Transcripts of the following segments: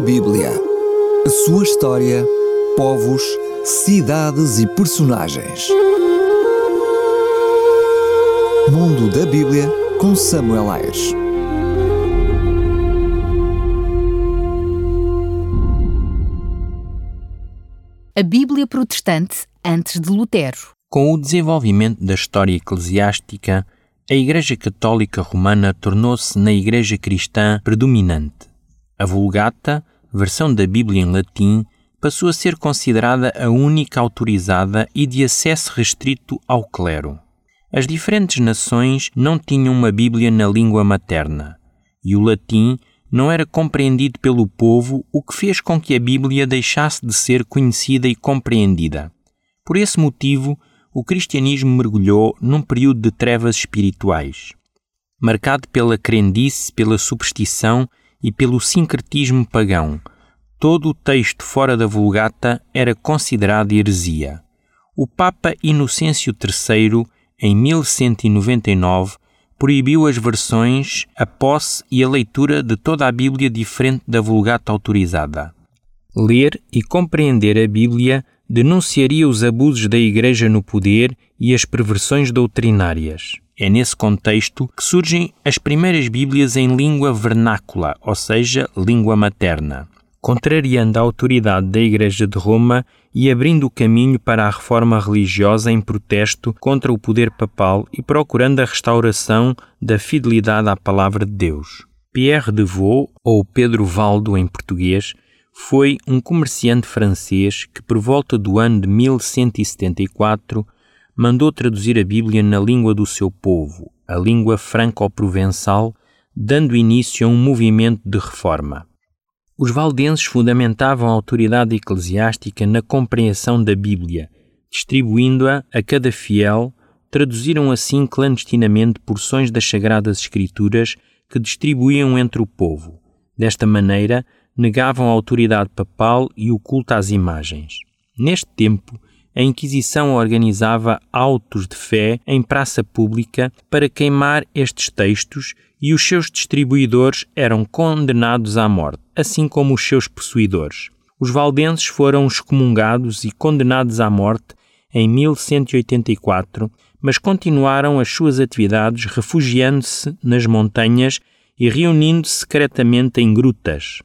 A Bíblia. A sua história, povos, cidades e personagens. Mundo da Bíblia com Samuel Ayres. A Bíblia Protestante antes de Lutero. Com o desenvolvimento da história eclesiástica, a Igreja Católica Romana tornou-se na Igreja Cristã predominante. A Vulgata, versão da Bíblia em latim, passou a ser considerada a única autorizada e de acesso restrito ao clero. As diferentes nações não tinham uma Bíblia na língua materna, e o latim não era compreendido pelo povo, o que fez com que a Bíblia deixasse de ser conhecida e compreendida. Por esse motivo, o cristianismo mergulhou num período de trevas espirituais, marcado pela crendice, pela superstição e pelo sincretismo pagão. Todo o texto fora da Vulgata era considerado heresia. O Papa Inocêncio III, em 1199, proibiu as versões, a posse e a leitura de toda a Bíblia diferente da Vulgata autorizada. Ler e compreender a Bíblia denunciaria os abusos da Igreja no poder e as perversões doutrinárias. É nesse contexto que surgem as primeiras Bíblias em língua vernácula, ou seja, língua materna, contrariando a autoridade da Igreja de Roma e abrindo o caminho para a reforma religiosa em protesto contra o poder papal e procurando a restauração da fidelidade à palavra de Deus. Pierre de Vaux, ou Pedro Valdo em português, foi um comerciante francês que, por volta do ano de 1174, mandou traduzir a Bíblia na língua do seu povo, a língua franco-provençal, dando início a um movimento de reforma. Os valdenses fundamentavam a autoridade eclesiástica na compreensão da Bíblia, distribuindo-a a cada fiel, traduziram assim clandestinamente porções das Sagradas Escrituras que distribuíam entre o povo. Desta maneira, negavam a autoridade papal e o culto às imagens. Neste tempo, a Inquisição organizava autos de fé em praça pública para queimar estes textos e os seus distribuidores eram condenados à morte, assim como os seus possuidores. Os valdenses foram excomungados e condenados à morte em 1184, mas continuaram as suas atividades refugiando-se nas montanhas e reunindo-se secretamente em grutas.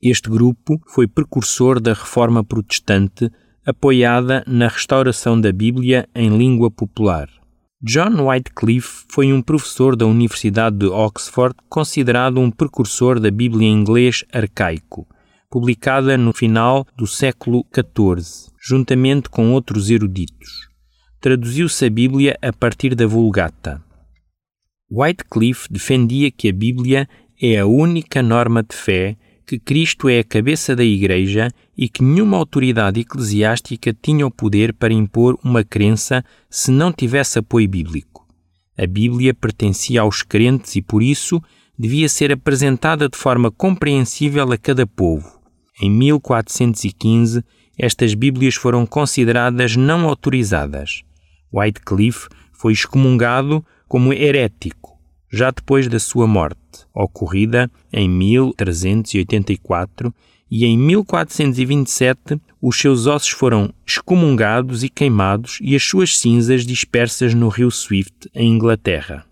Este grupo foi precursor da reforma protestante, apoiada na restauração da Bíblia em língua popular. John Wycliffe foi um professor da Universidade de Oxford, considerado um precursor da Bíblia em inglês arcaico, publicada no final do século XIV, juntamente com outros eruditos. Traduziu-se a Bíblia a partir da Vulgata. Wycliffe defendia que a Bíblia é a única norma de fé que Cristo é a cabeça da Igreja e que nenhuma autoridade eclesiástica tinha o poder para impor uma crença se não tivesse apoio bíblico. A Bíblia pertencia aos crentes e, por isso, devia ser apresentada de forma compreensível a cada povo. Em 1415, estas Bíblias foram consideradas não autorizadas. Wycliffe foi excomungado como herético já depois da sua morte, ocorrida em 1384, e em 1427 os seus ossos foram excomungados e queimados e as suas cinzas dispersas no rio Swift, em Inglaterra.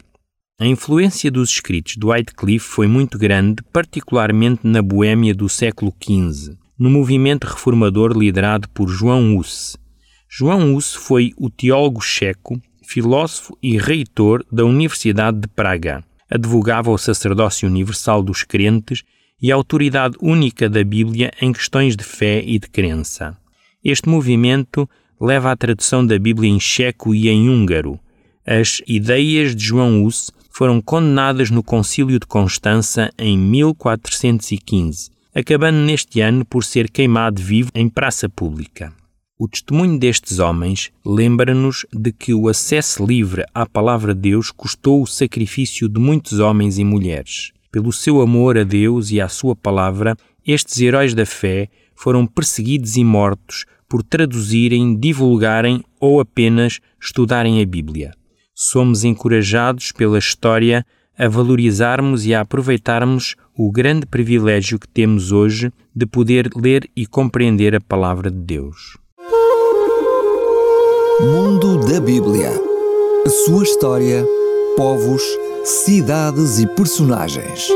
A influência dos escritos de Wycliffe foi muito grande, particularmente na Boêmia do século XV, no movimento reformador liderado por João Hus. João Hus foi o teólogo checo filósofo e reitor da Universidade de Praga. Advogava o sacerdócio universal dos crentes e a autoridade única da Bíblia em questões de fé e de crença. Este movimento leva à tradução da Bíblia em checo e em húngaro. As ideias de João Hus foram condenadas no Concílio de Constança em 1415, acabando neste ano por ser queimado vivo em praça pública. O testemunho destes homens lembra-nos de que o acesso livre à Palavra de Deus custou o sacrifício de muitos homens e mulheres. Pelo seu amor a Deus e à Sua Palavra, estes heróis da fé foram perseguidos e mortos por traduzirem, divulgarem ou apenas estudarem a Bíblia. Somos encorajados pela história a valorizarmos e a aproveitarmos o grande privilégio que temos hoje de poder ler e compreender a palavra de Deus. Mundo da Bíblia. A sua história, povos, cidades e personagens.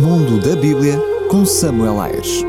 Mundo da Bíblia com Samuel Ayres.